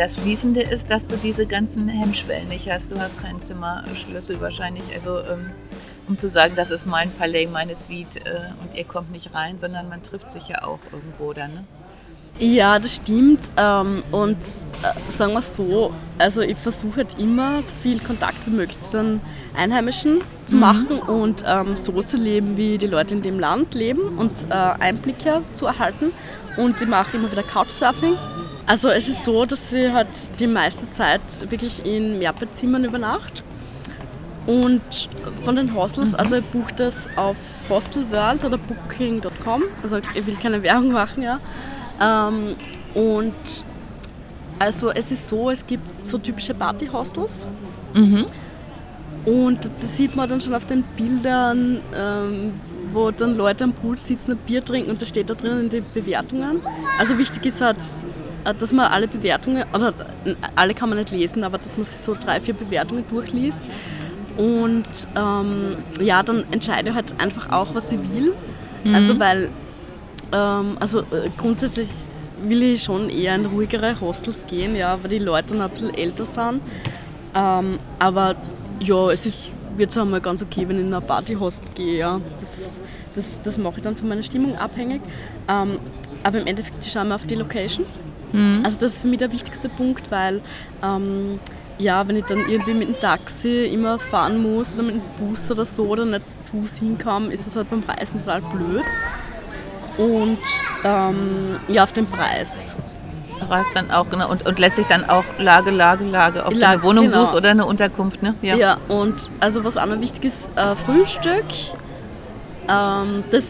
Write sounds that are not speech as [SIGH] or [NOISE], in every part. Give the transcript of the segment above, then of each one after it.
Das Fließende ist, dass du diese ganzen Hemmschwellen nicht hast. Du hast keinen Zimmerschlüssel wahrscheinlich. Also ähm, um zu sagen, das ist mein Palais, meine Suite äh, und ihr kommt nicht rein, sondern man trifft sich ja auch irgendwo dann. Ne? Ja, das stimmt. Ähm, und äh, sagen wir so, also ich versuche halt immer so viel Kontakt wie möglich zu den Einheimischen zu mhm. machen und ähm, so zu leben, wie die Leute in dem Land leben und äh, Einblicke zu erhalten. Und ich mache immer wieder Couchsurfing. Also es ist so, dass ich halt die meiste Zeit wirklich in Mehrbettzimmern übernachte. Und von den Hostels, also ich buche das auf Hostelworld oder booking.com, also ich will keine Werbung machen, ja. Ähm, und also es ist so, es gibt so typische Party-Hostels. Mhm. Und das sieht man dann schon auf den Bildern, ähm, wo dann Leute am Pool sitzen und Bier trinken und das steht da drin in den Bewertungen. Also wichtig ist halt, dass man alle Bewertungen, oder alle kann man nicht lesen, aber dass man sich so drei, vier Bewertungen durchliest. Und ähm, ja, dann entscheide ich halt einfach auch, was ich will. Mhm. Also weil, ähm, also äh, grundsätzlich will ich schon eher in ruhigere Hostels gehen, ja, weil die Leute dann ein bisschen älter sind. Ähm, aber ja, es ist jetzt einmal ganz okay, wenn ich in ein Partyhostel gehe. Ja. Das, das, das mache ich dann von meiner Stimmung abhängig. Ähm, aber im Endeffekt schauen wir auf die Location. Mhm. Also das ist für mich der wichtigste Punkt, weil ähm, ja, wenn ich dann irgendwie mit dem Taxi immer fahren muss oder mit dem Bus oder so oder nicht zu hinkomme, ist das halt beim Reisen total blöd. Und ähm, ja, auf den Preis. Reist dann auch, genau. Und, und letztlich dann auch Lage, Lage, Lage, ob Lage, du eine Wohnung genau. suchst oder eine Unterkunft, ne? Ja, ja und also was auch noch wichtig ist, äh, Frühstück. Ähm, das,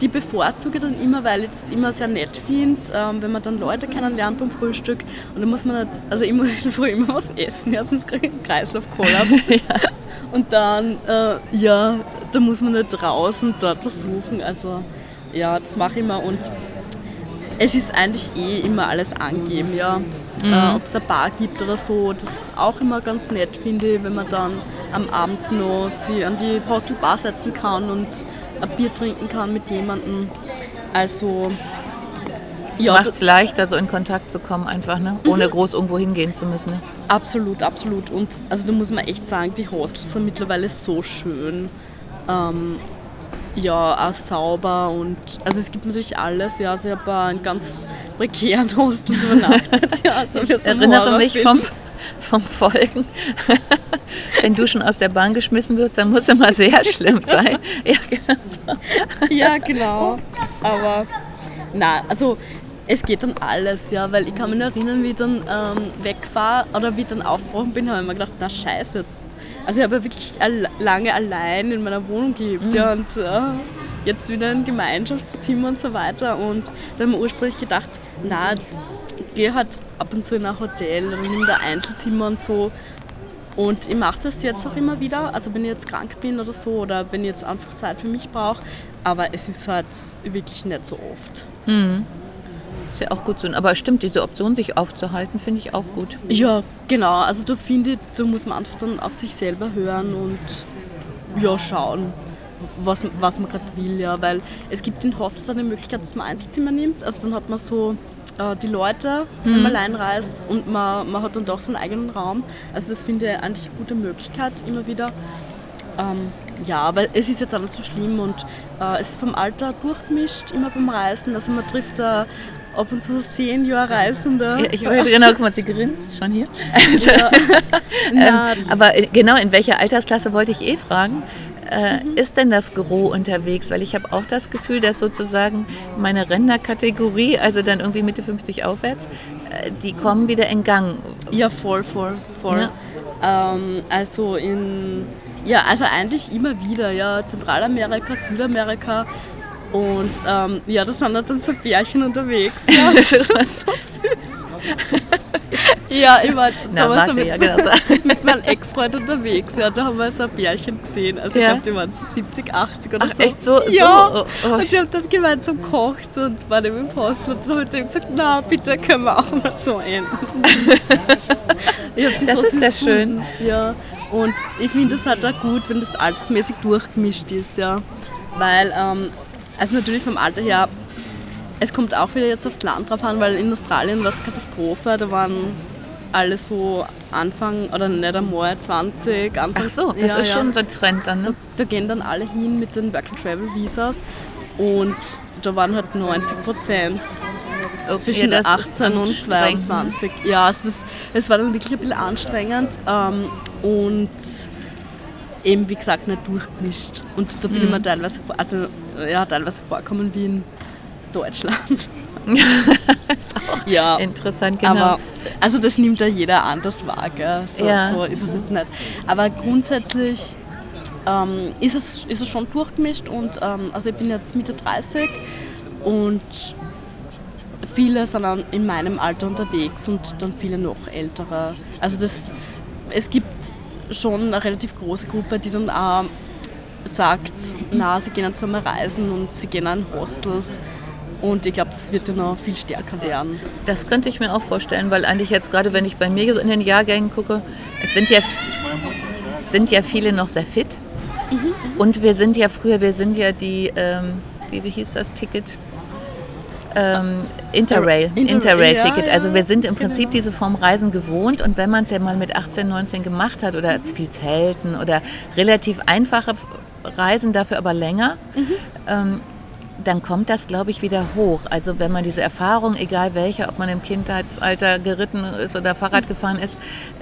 die bevorzuge dann immer, weil ich das immer sehr nett finde, ähm, wenn man dann Leute kennenlernt beim Frühstück. Und dann muss man nicht, also ich muss [LAUGHS] früh immer was essen, ja, sonst kriege ich einen Kreislaufkollaps. [LAUGHS] ja. Und dann, äh, ja, da muss man nicht raus und dort versuchen. Also ja, das mache ich immer und es ist eigentlich eh immer alles angeben, ja. Mhm. Äh, Ob es eine Bar gibt oder so, das ist auch immer ganz nett, finde ich, wenn man dann am Abend noch sie an die Hostelbar setzen kann und ein Bier trinken kann mit jemandem. Also ja, macht es leichter, so in Kontakt zu kommen, einfach, ne? ohne mhm. groß irgendwo hingehen zu müssen. Ne? Absolut, absolut. Und also da muss man echt sagen, die Hostels sind mittlerweile so schön. Ähm, ja, auch sauber und also es gibt natürlich alles. Ja, also ich habe einen ganz prekären Hostels [LAUGHS] übernachtet. ja, also ich [LAUGHS] erinnere mich vom, vom Folgen. Wenn du schon aus der Bahn geschmissen wirst, dann muss immer sehr schlimm sein. Ja, genau. So. Ja, genau. Aber na, also es geht dann alles, ja, weil ich kann mich erinnern, wie ich dann ähm, wegfahre oder wie ich dann aufgebrochen bin, habe ich mir gedacht, na scheiße, jetzt also ich habe ja wirklich lange allein in meiner Wohnung gelebt mhm. ja, und äh, jetzt wieder ein Gemeinschaftszimmer und so weiter. Und da habe ich mir ursprünglich gedacht, na, ich gehe halt ab und zu in ein Hotel und nehme da Einzelzimmer und so. Und ich mache das jetzt auch immer wieder, also wenn ich jetzt krank bin oder so oder wenn ich jetzt einfach Zeit für mich brauche. Aber es ist halt wirklich nicht so oft. Mhm. Ist ja auch gut so. Aber stimmt, diese Option, sich aufzuhalten, finde ich auch gut. Ja, genau. Also da finde ich, da muss man einfach dann auf sich selber hören und ja, schauen, was, was man gerade will. Ja. Weil es gibt in Hostels eine Möglichkeit, dass man Einzelzimmer nimmt. Also dann hat man so äh, die Leute, wenn man mhm. allein reist und man, man hat dann doch seinen eigenen Raum. Also das finde ich eigentlich eine gute Möglichkeit immer wieder. Ähm, ja, weil es ist jetzt auch nicht so schlimm und äh, es ist vom Alter durchgemischt, immer beim Reisen. Also man trifft da ab und zu Senior-Reisende. Ja, ich weiß genau, guck mal, sie grinst schon hier. Also, ja. [LAUGHS] ähm, aber genau, in welcher Altersklasse wollte ich eh fragen? Äh, mhm. Ist denn das Gros unterwegs? Weil ich habe auch das Gefühl, dass sozusagen meine Rentnerkategorie, also dann irgendwie Mitte 50 aufwärts, äh, die kommen wieder in Gang. Ja, voll, voll, voll. Ja. Ähm, also in, ja, also eigentlich immer wieder, ja, Zentralamerika, Südamerika, und ähm, ja, da sind dann so Bärchen unterwegs. [LAUGHS] Ja, das ist so süß. ja, ich war damals mit, ja, genau. [LAUGHS] mit meinem Ex-Freund unterwegs. Ja, da haben wir so ein Bärchen gesehen. Also ja. ich glaube, die waren so 70, 80 oder Ach, so. echt so? Ja. So, oh, oh. Und die haben dann gemeinsam gekocht und waren eben im Hostel. Und dann hat sie gesagt, na bitte können wir auch mal so enden. [LAUGHS] das so ist sehr schön. Ja. Und ich finde es halt auch gut, wenn das altersmäßig durchgemischt ist, ja. Weil ähm, also natürlich vom Alter her, es kommt auch wieder jetzt aufs Land drauf an, weil in Australien war es Katastrophe, da waren alle so Anfang oder nicht einmal 20, Anfang. Ach so, das ja, ist ja. schon der Trend dann, ne? Da, da, gehen dann alle hin mit den Work and Travel Visas und da waren halt 90 Prozent okay, zwischen 18 und 22. Ja, also das, das war dann wirklich ein bisschen anstrengend ähm, und eben wie gesagt nicht durchgemischt. Und da bin mhm. ich mir teilweise, also ja, teilweise vorkommen wie in Deutschland. [LAUGHS] ist auch ja, interessant, genau. Aber, also das nimmt ja jeder anders wahr, gell? So, ja. so ist es jetzt nicht. Aber grundsätzlich ähm, ist, es, ist es schon durchgemischt und ähm, also ich bin jetzt Mitte 30 und viele sind dann in meinem Alter unterwegs und dann viele noch ältere. Also das, es gibt schon eine relativ große Gruppe, die dann auch sagt, na, sie gehen jetzt nochmal reisen und sie gehen in Hostels. Und ich glaube, das wird dann noch viel stärker werden. Das könnte ich mir auch vorstellen, weil eigentlich jetzt gerade, wenn ich bei mir so in den Jahrgängen gucke, es sind ja, sind ja viele noch sehr fit. Mhm. Und wir sind ja früher, wir sind ja die, ähm, wie, wie hieß das Ticket? Ähm, Interrail, Interrail-Ticket. also wir sind im genau. Prinzip diese Form Reisen gewohnt und wenn man es ja mal mit 18, 19 gemacht hat oder viel Zelten oder relativ einfache Reisen, dafür aber länger, mhm. ähm, dann kommt das, glaube ich, wieder hoch. Also wenn man diese Erfahrung, egal welche, ob man im Kindheitsalter geritten ist oder Fahrrad mhm. gefahren ist,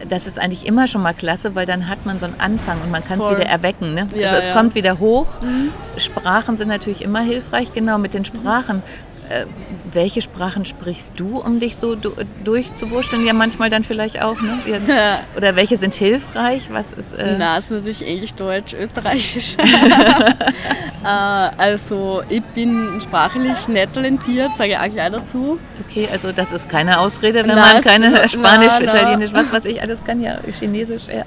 das ist eigentlich immer schon mal klasse, weil dann hat man so einen Anfang und man kann es wieder erwecken. Ne? Ja, also es ja. kommt wieder hoch. Mhm. Sprachen sind natürlich immer hilfreich. Genau, mit den Sprachen äh, welche Sprachen sprichst du, um dich so durchzuwurschteln? Ja, manchmal dann vielleicht auch, ne? [LAUGHS] Oder welche sind hilfreich? Was ist. Äh Na, ist natürlich Englisch, Deutsch, Österreichisch. [LAUGHS] äh, also, ich bin sprachlich nicht talentiert, sage ich auch gleich dazu. Okay, also das ist keine Ausrede, wenn na, man keine Spanisch, na, na. Italienisch, was weiß ich, alles kann ja, Chinesisch, ja.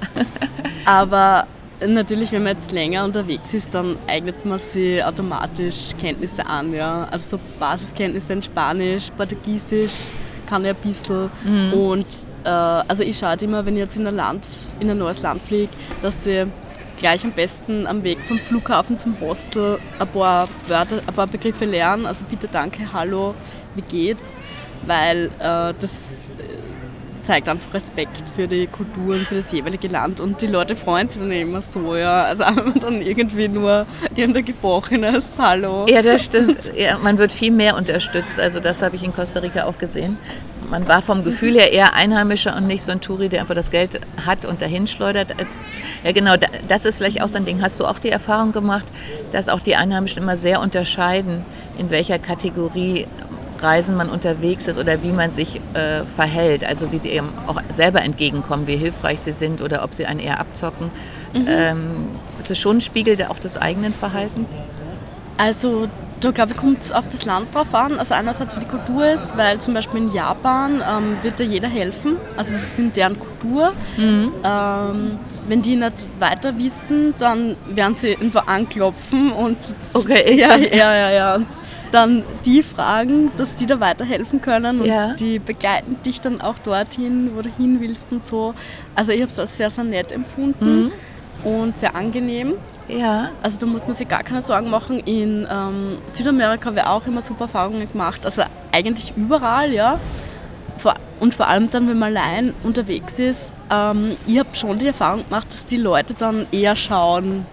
Aber Natürlich, wenn man jetzt länger unterwegs ist, dann eignet man sich automatisch Kenntnisse an. Ja? Also so Basiskenntnisse in Spanisch, Portugiesisch kann ich ein bisschen. Mhm. Und äh, also ich schaue halt immer, wenn ich jetzt in ein, Land, in ein neues Land fliege, dass ich gleich am besten am Weg vom Flughafen zum Hostel ein paar, Wörter, ein paar Begriffe lernen. Also bitte, danke, hallo, wie geht's? Weil äh, das zeigt einfach Respekt für die Kultur und für das jeweilige Land und die Leute freuen sich dann immer so, ja. Also wenn dann irgendwie nur irgendein gebrochenes Hallo. Ja, das stimmt. Ja, man wird viel mehr unterstützt. Also das habe ich in Costa Rica auch gesehen. Man war vom Gefühl her eher Einheimischer und nicht so ein Touri, der einfach das Geld hat und dahin schleudert. Ja, genau, das ist vielleicht auch so ein Ding. Hast du auch die Erfahrung gemacht, dass auch die Einheimischen immer sehr unterscheiden, in welcher Kategorie Reisen man unterwegs ist oder wie man sich äh, verhält, also wie die eben auch selber entgegenkommen, wie hilfreich sie sind oder ob sie einen eher abzocken. Mhm. Ähm, ist es schon ein Spiegel auch des eigenen Verhaltens? Also da glaube ich, kommt es auf das Land drauf an. Also einerseits wie die Kultur ist, weil zum Beispiel in Japan ähm, wird dir jeder helfen. Also das ist in deren Kultur. Mhm. Ähm, wenn die nicht weiter wissen, dann werden sie irgendwo anklopfen und okay, [LAUGHS] ja, ja, ja, ja. Und dann die fragen, dass die da weiterhelfen können und ja. die begleiten dich dann auch dorthin, wo du hin willst und so. Also ich habe es als sehr, sehr nett empfunden mhm. und sehr angenehm. Ja. Also da muss man sich gar keine Sorgen machen. In ähm, Südamerika habe ich auch immer super Erfahrungen gemacht. Also eigentlich überall, ja. Und vor allem dann, wenn man allein unterwegs ist, ähm, ich habe schon die Erfahrung gemacht, dass die Leute dann eher schauen,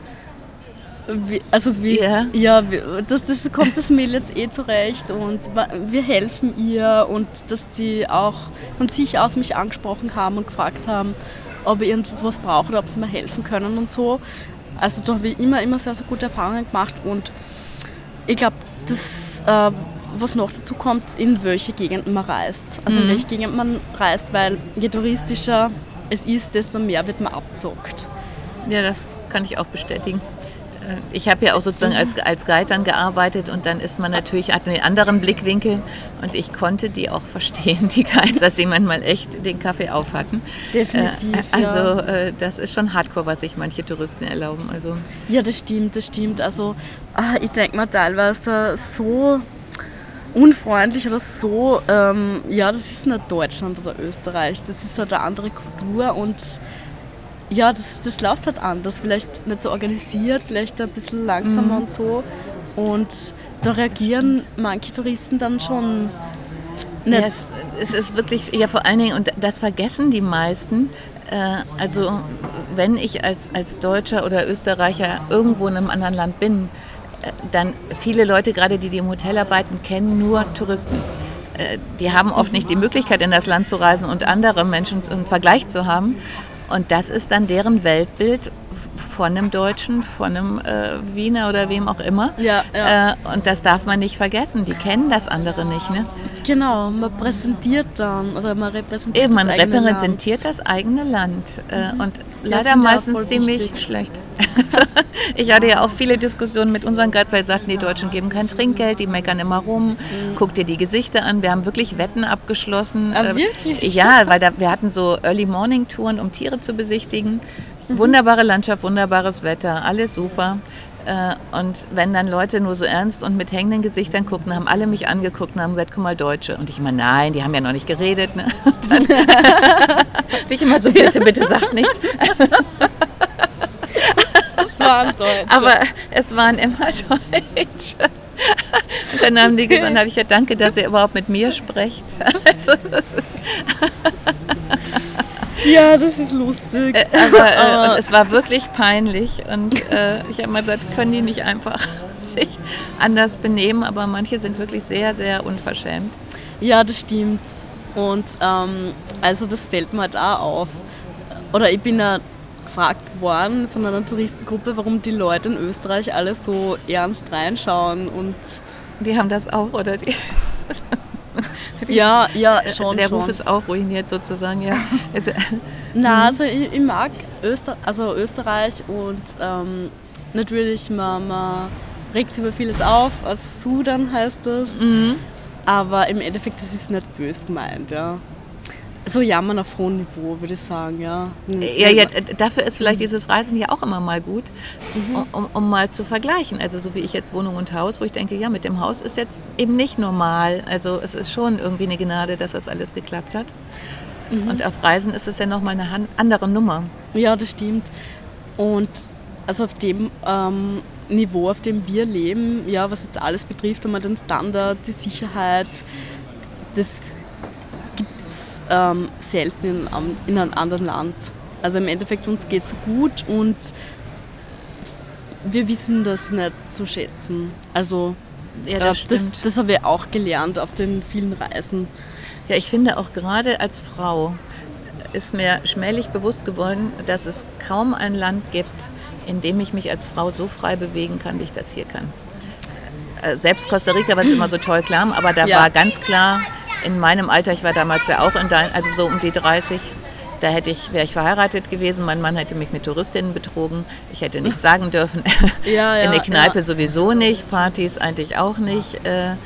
wie, also wie, yeah. ja, das, das kommt das Mädel jetzt eh zurecht und wir helfen ihr und dass die auch von sich aus mich angesprochen haben und gefragt haben, ob ich irgendwas brauche oder ob sie mir helfen können und so. Also da habe ich immer, immer sehr, sehr gute Erfahrungen gemacht und ich glaube, das, äh, was noch dazu kommt, in welche Gegenden man reist. Also in Mhm. welche Gegend man reist, weil je touristischer es ist, desto mehr wird man abzockt. Ja, das kann ich auch bestätigen. Äh, Ich habe ja auch sozusagen als, als Guide dann gearbeitet und dann ist man natürlich, hat einen anderen Blickwinkel und ich konnte die auch verstehen, [LAUGHS] die Guides, dass sie manchmal echt den Kaffee auf hatten. Definitiv, Äh, Also ja. äh, das ist schon hardcore, was sich manche Touristen erlauben. Also Ja, das stimmt, das stimmt. Also ah, ich denke mir teilweise so unfreundlich oder so, ähm, ja, das ist nicht Deutschland oder Österreich, das ist halt eine andere Kultur und ja, das, das läuft halt anders, vielleicht nicht so organisiert, vielleicht ein bisschen langsamer und so und da reagieren manche Touristen dann schon nicht. Ja, es, es ist wirklich, ja vor allen Dingen, und das vergessen die meisten, äh, also wenn ich als, als Deutscher oder Österreicher irgendwo in einem anderen Land bin, äh, dann viele Leute, gerade die, die im Hotel arbeiten, kennen nur Touristen. Äh, die haben oft nicht die Möglichkeit, in das Land zu reisen und andere Menschen im Vergleich zu haben. Und das ist dann deren Weltbild von einem Deutschen, von einem äh, Wiener oder wem auch immer. Ja, ja. Äh, und das darf man nicht vergessen. Die kennen das andere nicht. Ne? Genau, man präsentiert dann oder man repräsentiert Eben, man das eigene repräsentiert Land. das eigene Land äh, und Ja, leider meistens ziemlich wichtig. schlecht. Also, [LAUGHS] ich hatte ja auch viele Diskussionen mit unseren Guides, weil sie sagten, die Deutschen geben kein Trinkgeld, die meckern immer rum, Mhm. guck dir die Gesichter an. Wir haben wirklich Wetten abgeschlossen. Ah, Äh, wirklich? Ja, weil da, wir hatten so Early Morning Touren, um Tiere zu besichtigen. Mhm. Wunderbare Landschaft, wunderbares Wetter, alles super. Äh, Und wenn dann Leute nur so ernst und mit hängenden Gesichtern guckten, haben alle mich angeguckt und haben gesagt, guck mal, Deutsche. Und ich meine, nein, die haben ja noch nicht geredet. Ne? [LAUGHS] Und dann [LAUGHS] ich immer so, bitte, bitte sag nichts. [LAUGHS] Das waren Deutsche. Aber es waren immer Deutsche. Und dann haben die gesagt, habe ich ja danke, dass ihr überhaupt mit mir sprecht. Also das ist, ja, das ist lustig. äh, aber äh, [LAUGHS] und es war wirklich peinlich. Und äh, ich habe mal gesagt, können die nicht einfach [LAUGHS] sich anders benehmen? Aber manche sind wirklich sehr, sehr unverschämt. Ja, das stimmt. Und ähm, also das fällt mir auch auf. Oder ich bin ja gefragt worden von einer Touristengruppe, warum die Leute in Österreich alle so ernst reinschauen. Und Die haben das auch, oder? Die, ja, ja, also schon. der schon. Ruf ist auch ruiniert sozusagen, ja. [LAUGHS] Also, Na, also ich, ich mag Öster also Österreich und ähm, natürlich, man, man regt sich über vieles auf. Also Sudan heißt das. mhm. Aber im Endeffekt, das ist nicht böse gemeint, ja. So jammern auf hohem Niveau, würde ich sagen, ja. Ja, ja, d- dafür ist vielleicht dieses Reisen ja auch immer mal gut, Mhm. um, um mal zu vergleichen. Also so wie ich jetzt Wohnung und Haus, wo ich denke, ja, mit dem Haus ist jetzt eben nicht normal. Also es ist schon irgendwie eine Gnade, dass das alles geklappt hat. Mhm. Und auf Reisen ist es ja nochmal eine andere Nummer. Ja, das stimmt. Und also auf dem ähm, Niveau, auf dem wir leben, ja, was jetzt alles betrifft, einmal den Standard, die Sicherheit, das ähm, selten in, in einem anderen Land. Also im Endeffekt uns geht es gut und wir wissen das nicht zu schätzen. Also Ja, äh, das das, stimmt. das habe ich auch gelernt auf den vielen Reisen. Ja, ich finde auch gerade als Frau ist mir schmählich bewusst geworden, dass es kaum ein Land gibt, in dem ich mich als Frau so frei bewegen kann, wie ich das hier kann. Äh, Selbst Costa Rica, was immer so toll klang, aber da Ja. war ganz klar, in meinem Alter, ich war damals ja auch in dein, also so um die 30, da hätte ich, wäre ich verheiratet gewesen, mein Mann hätte mich mit Touristinnen betrogen, ich hätte nichts [LAUGHS] sagen dürfen. [LAUGHS] Ja, in ja, der Kneipe ja. sowieso nicht, Partys eigentlich auch nicht. Äh,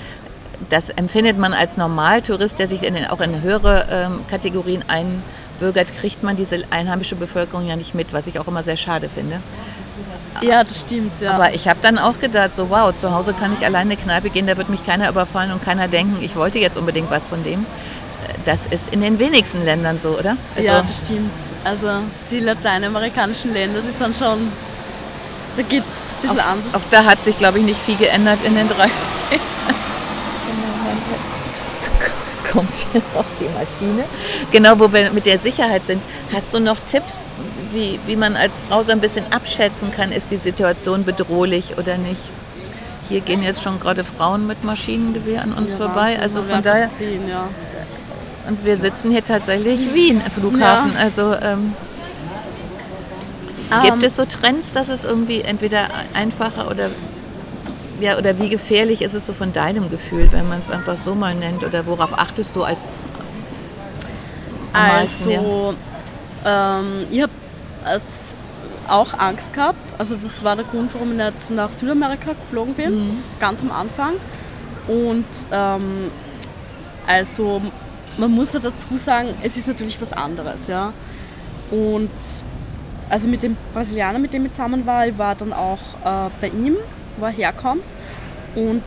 Das empfindet man als Normaltourist, der sich in den, auch in höhere ähm, Kategorien einbürgert, kriegt man diese einheimische Bevölkerung ja nicht mit, was ich auch immer sehr schade finde. Ja, das stimmt. Ja. Aber ich habe dann auch gedacht, so wow, zu Hause kann ich alleine in die Kneipe gehen, da wird mich keiner überfallen und keiner denken, ich wollte jetzt unbedingt was von dem. Das ist in den wenigsten Ländern so, oder? Also, ja, das stimmt. Also die lateinamerikanischen Länder, die sind schon, da geht es ein bisschen anders. Auch da hat sich, glaube ich, nicht viel geändert in den 30 [LAUGHS] kommt hier noch die Maschine. Genau, wo wir mit der Sicherheit sind. Hast du noch Tipps, wie, wie man als Frau so ein bisschen abschätzen kann, ist die Situation bedrohlich oder nicht? Hier gehen jetzt schon gerade Frauen mit Maschinengewehr an uns Ja, vorbei. Also von daher, Sehen, ja. und wir sitzen hier tatsächlich Wien, Flughafen. Also ähm, Gibt ähm, es so Trends, dass es irgendwie entweder einfacher oder ja, oder wie gefährlich ist es so von deinem Gefühl, wenn man es einfach so mal nennt? Oder worauf achtest du als am meisten, Also, ja? ähm, ich habe auch Angst gehabt. Also das war der Grund, warum ich jetzt nach Südamerika geflogen bin, mhm. ganz am Anfang. Und ähm, also man muss ja dazu sagen, es ist natürlich was anderes, ja. Und also mit dem Brasilianer, mit dem ich zusammen war, ich war dann auch äh, bei ihm, wo er herkommt. Und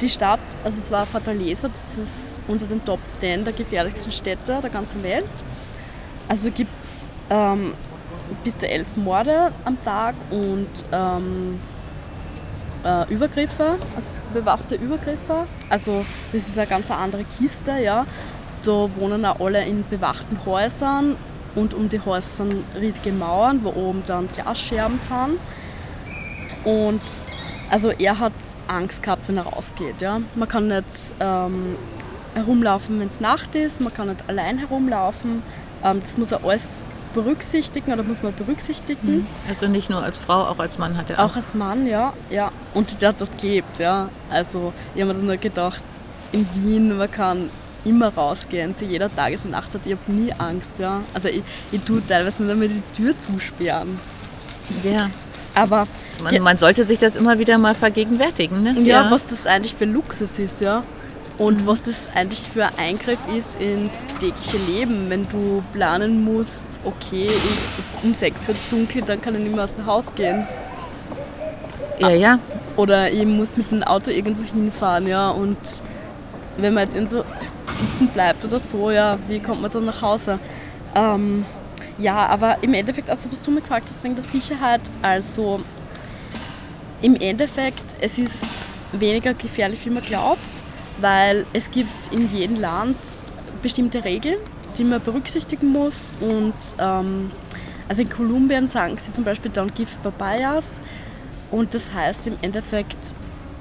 die Stadt, also es war Fortaleza, das ist unter den Top 10 der gefährlichsten Städte der ganzen Welt. Also gibt es ähm, bis zu elf Morde am Tag und ähm, äh, Übergriffe, also bewachte Übergriffe. Also das ist eine ganz andere Kiste, ja. Da wohnen auch alle in bewachten Häusern und um die Häuser sind riesige Mauern, wo oben dann Glasscherben sind. Und also er hat Angst gehabt, wenn er rausgeht. Ja. Man kann nicht ähm, herumlaufen, wenn es Nacht ist, man kann nicht allein herumlaufen. Ähm, das muss er alles berücksichtigen oder muss man berücksichtigen. Mhm. Also nicht nur als Frau, auch als Mann hat er Angst. Auch als Mann, ja. ja. Und der hat dort gelebt, ja. Also ich habe mir dann nur gedacht, in Wien, man kann immer rausgehen, zu jeder Tages- und Nachtzeit. Ich habe nie Angst, ja. Also ich, ich tue teilweise nur einmal die Tür zusperren. Ja. Aber man, ja, man, sollte sich das immer wieder mal vergegenwärtigen, ne? Ja, ja, was das eigentlich für Luxus ist, ja. Und was das eigentlich für ein Eingriff ist ins tägliche Leben, wenn du planen musst, okay, um sechs wird es dunkel, dann kann ich nicht mehr aus dem Haus gehen. Ja, ja. Oder ich muss mit dem Auto irgendwo hinfahren, ja. Und wenn man jetzt irgendwo sitzen bleibt oder so, ja, wie kommt man dann nach Hause? Ähm, ja, aber im Endeffekt, also was du mir gefragt hast wegen der Sicherheit, also im Endeffekt, es ist weniger gefährlich, wie man glaubt weil es gibt in jedem Land bestimmte Regeln, die man berücksichtigen muss. Und ähm, also in Kolumbien sagen sie zum Beispiel Don't give papayas. Und das heißt im Endeffekt,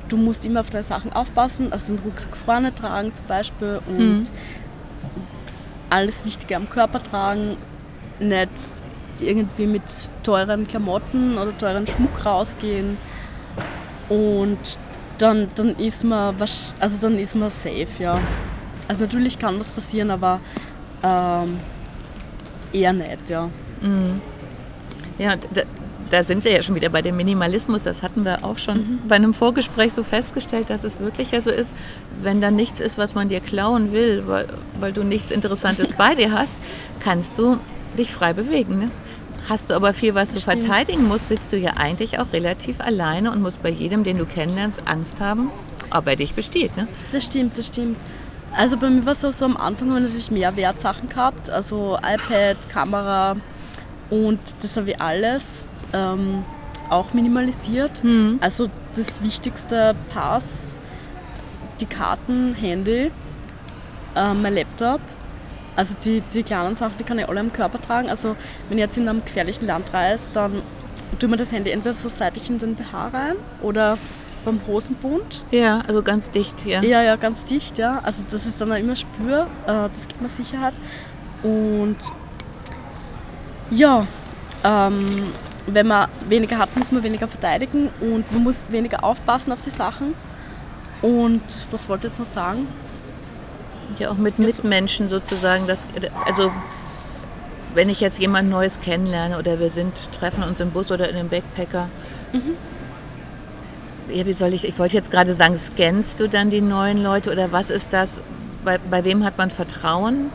du musst immer auf deine Sachen aufpassen, also den Rucksack vorne tragen zum Beispiel und mhm. alles Wichtige am Körper tragen, nicht irgendwie mit teuren Klamotten oder teuren Schmuck rausgehen. Und dann, dann, ist man, also dann ist man safe, ja. Also natürlich kann was passieren, aber ähm, eher nicht, ja. Mhm. Ja, da, da, sind wir ja schon wieder bei dem Minimalismus. Das hatten wir auch schon mhm. bei einem Vorgespräch so festgestellt, dass es wirklich ja so ist, wenn da nichts ist, was man dir klauen will, weil, weil du nichts Interessantes [LAUGHS] bei dir hast, kannst du dich frei bewegen. Ne? Hast du aber viel, was du Stimmt. verteidigen musst, sitzt du ja eigentlich auch relativ alleine und musst bei jedem, den du kennenlernst, Angst haben, ob er dich bestiehlt. Ne? Das stimmt, das stimmt. Also bei mir war es auch so, am Anfang haben wir natürlich mehr Wertsachen gehabt, also iPad, Kamera und das habe ich alles ähm, auch minimalisiert. Mhm. Also das wichtigste Pass, die Karten, Handy, äh, mein Laptop also die, die kleinen Sachen, die kann ich alle am Körper tragen. Also wenn ich jetzt in einem gefährlichen Land reise, dann tue mir das Handy entweder so seitlich in den BH rein oder beim Hosenbund. Ja, also ganz dicht, ja. Ja, ja, ganz dicht, ja. Also das ist dann auch immer Spür, äh, das gibt mir Sicherheit. Und ja, ähm, wenn man weniger hat, muss man weniger verteidigen und man muss weniger aufpassen auf die Sachen. Und was wollte ich jetzt noch sagen? Ja, auch mit Mitmenschen sozusagen. Das, also wenn ich jetzt jemand Neues kennenlerne oder wir sind, treffen uns im Bus oder in einem Backpacker. Mhm. Ja, wie soll ich, ich wollte jetzt gerade sagen, scannst du dann die neuen Leute oder was ist das? Bei, bei wem hat man Vertrauen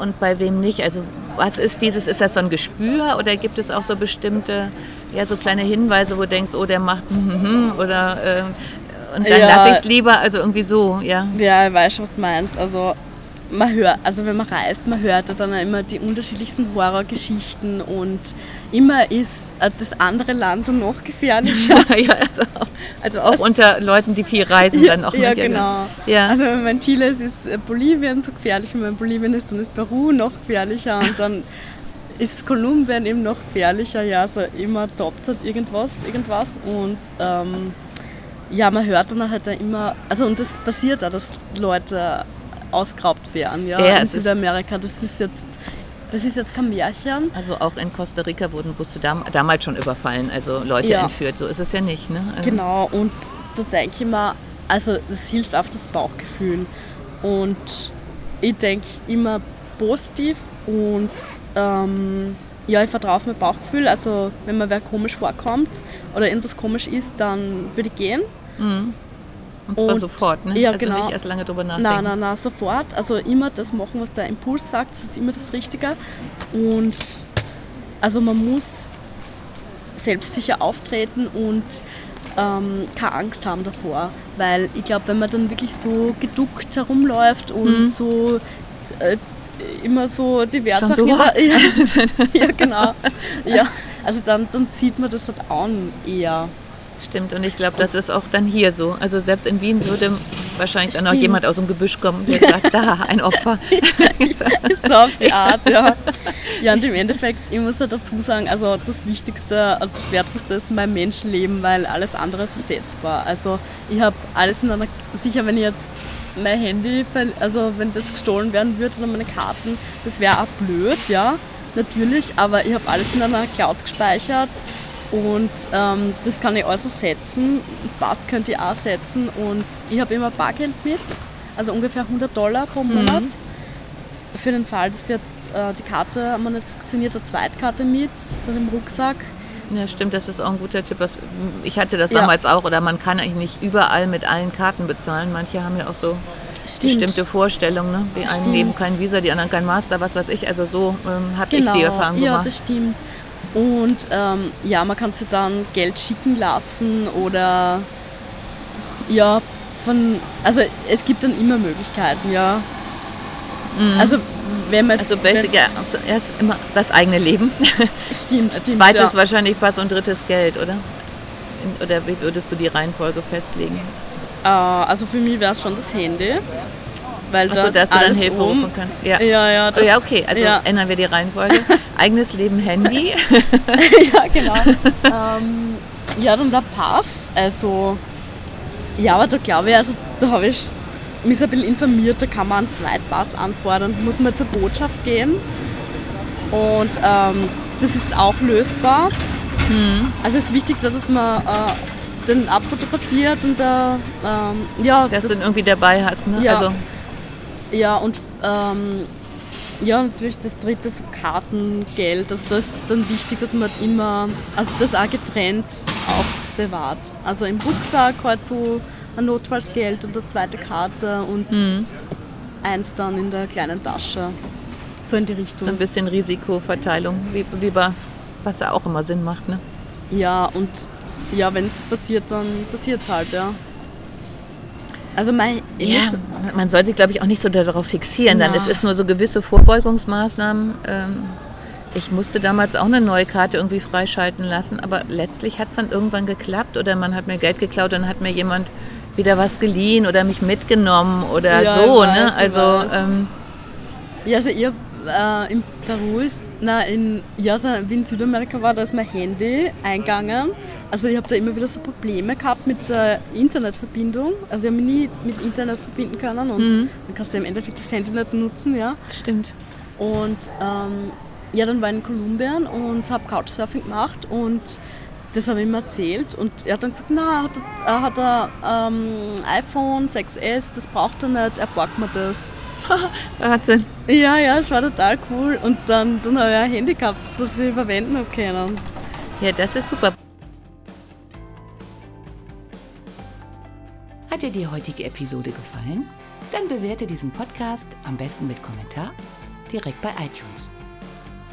und bei wem nicht? Also was ist dieses, ist das so ein Gespür oder gibt es auch so bestimmte, ja, so kleine Hinweise, wo du denkst, oh, der macht [LAUGHS] oder äh, und dann ja. lasse ich es lieber, also irgendwie so, ja. Ja, ich weiß, was du meinst. Also man hört, also wenn man reist, man hört dann immer die unterschiedlichsten Horrorgeschichten und immer ist äh, das andere Land dann noch gefährlicher. [LAUGHS] ja, also, also auch also, unter Leuten, die viel reisen dann auch. Ja, genau. Ja. Also wenn man in Chile ist, ist äh, Bolivien so gefährlich, wenn man in Bolivien ist, dann ist Peru noch gefährlicher und dann [LAUGHS] ist Kolumbien eben noch gefährlicher. Ja, also immer toppt hat irgendwas, irgendwas und ähm, ja, man hört dann halt immer, also und das passiert auch, dass Leute ausgeraubt werden, ja, ja in Südamerika. Das ist jetzt das ist jetzt kein Märchen. Also auch in Costa Rica wurden Busse dam damals schon überfallen, also Leute ja. entführt. So ist es ja nicht. Ne? Also genau, und da denke ich mir, also das hilft auf das Bauchgefühl. Und ich denke immer positiv und ähm, ja, ich vertraue auf mein Bauchgefühl. Also wenn mir wer komisch vorkommt oder irgendwas komisch ist, dann würde ich gehen. Mhm. Und zwar und, sofort, ne? Ja, also genau. nicht erst lange drüber nachdenken. Nein, nein, nein, sofort. Also immer das machen, was der Impuls sagt, das ist immer das Richtige. Und also man muss selbstsicher auftreten und ähm, keine Angst haben davor. Weil ich glaube, wenn man dann wirklich so geduckt herumläuft und mhm. so äh, immer so die Werte so [LAUGHS] ja, [LAUGHS] ja, genau. Ja, also dann, dann zieht man das halt an eher. Stimmt, und ich glaube, das ist auch dann hier so. Also selbst in Wien würde wahrscheinlich Stimmt. dann noch jemand aus dem Gebüsch kommen, der sagt, da, ein Opfer. [LAUGHS] so auf die Art, ja. Ja, und im Endeffekt, ich muss ja dazu sagen, also das Wichtigste, das Wertvollste ist mein Menschenleben, weil alles andere ist ersetzbar. Also ich habe alles in einer, sicher wenn ich jetzt mein Handy, also wenn das gestohlen werden würde oder meine Karten, das wäre auch blöd, ja, natürlich, aber ich habe alles in einer Cloud gespeichert und ähm, das kann ich alles ersetzen. Pass könnt ihr auch setzen und ich habe immer Bargeld mit, also ungefähr 100 Dollar pro mhm. Monat. Mhm. Für den Fall, dass jetzt äh, die Karte einmal nicht funktioniert, eine Zweitkarte mit, dann im Rucksack. Ja, stimmt, das ist auch ein guter Tipp. Ich hatte das damals ja. auch, oder man kann eigentlich nicht überall mit allen Karten bezahlen. Manche haben ja auch so Stimmt. bestimmte Vorstellungen. Ne? Die einen nehmen kein Visa, die anderen kein Master, was weiß ich. Also so ähm, habe genau. ich die genau. Erfahrung gemacht. Ja, das stimmt. Und ähm, ja, man kann sich dann Geld schicken lassen oder ja, von, also es gibt dann immer Möglichkeiten, ja. Mhm. Also wenn man also basic, ja, zuerst immer das eigene Leben. Stimmt. [LAUGHS] stimmt Zweites ja. wahrscheinlich Pass und drittes Geld, oder? Oder wie würdest du die Reihenfolge festlegen? Uh, also für mich wäre es schon das Handy. Weil Achso, dass du dann Hilfe um. rufen kannst. Ja, ja, ja, oh, ja okay. Also ja. ändern wir die Reihenfolge. [LAUGHS] Eigenes Leben, Handy. [LAUGHS] ja, genau. ähm, ja, dann der Pass. Also, ja, aber da glaube ich, also da habe ich mich ein bisschen informiert, da kann man einen Zweitpass anfordern, da muss man zur Botschaft gehen. Und ähm, das ist auch lösbar. Mhm. Also das Wichtigste, dass man äh, den abfotografiert und da, ähm, ja. Dass das, du ihn irgendwie dabei hast, ne? Ja. Also ja, und ähm, ja, natürlich das dritte, so Kartengeld. Also das ist dann wichtig, dass man halt immer, also das auch getrennt aufbewahrt. Also im Rucksack halt so ein Notfallsgeld und eine zweite Karte und mhm. eins dann in der kleinen Tasche. So in die Richtung. So ein bisschen Risikoverteilung, wie, wie bei, was ja auch immer Sinn macht, ne? Ja, und ja, wenn es passiert, dann passiert es halt, ja. Also mein, ja, man soll sich, glaube ich, auch nicht so darauf fixieren. Dann es ist nur so gewisse Vorbeugungsmaßnahmen. Ähm, ich musste damals auch eine neue Karte irgendwie freischalten lassen, aber letztlich hat es dann irgendwann geklappt oder man hat mir Geld geklaut und hat mir jemand wieder was geliehen oder mich mitgenommen oder ja, so. Weiß, ne? Also ähm, ja, also ihr äh, in Peru ist, nein, in, ja, wie in Südamerika war, da ist mein Handy eingegangen. Also ich habe da immer wieder so Probleme gehabt mit der Internetverbindung. Also ich habe mich nie mit Internet verbinden können und mhm. dann kannst du im Endeffekt das Handy nicht nutzen, ja. Stimmt. Und ähm, ja, dann war ich in Kolumbien und habe Couchsurfing gemacht und das habe ich ihm erzählt und er hat dann gesagt, na, hat er, hat er ähm, iPhone 6S, das braucht er nicht, er borgt mir das. [LAUGHS] Wahnsinn. Ja, ja, es war total cool. Und dann, dann habe ich ein Handy gehabt, das was ich verwenden habe können. Ja, das ist super. Hat dir die heutige Episode gefallen? Dann bewerte diesen Podcast am besten mit Kommentar direkt bei iTunes.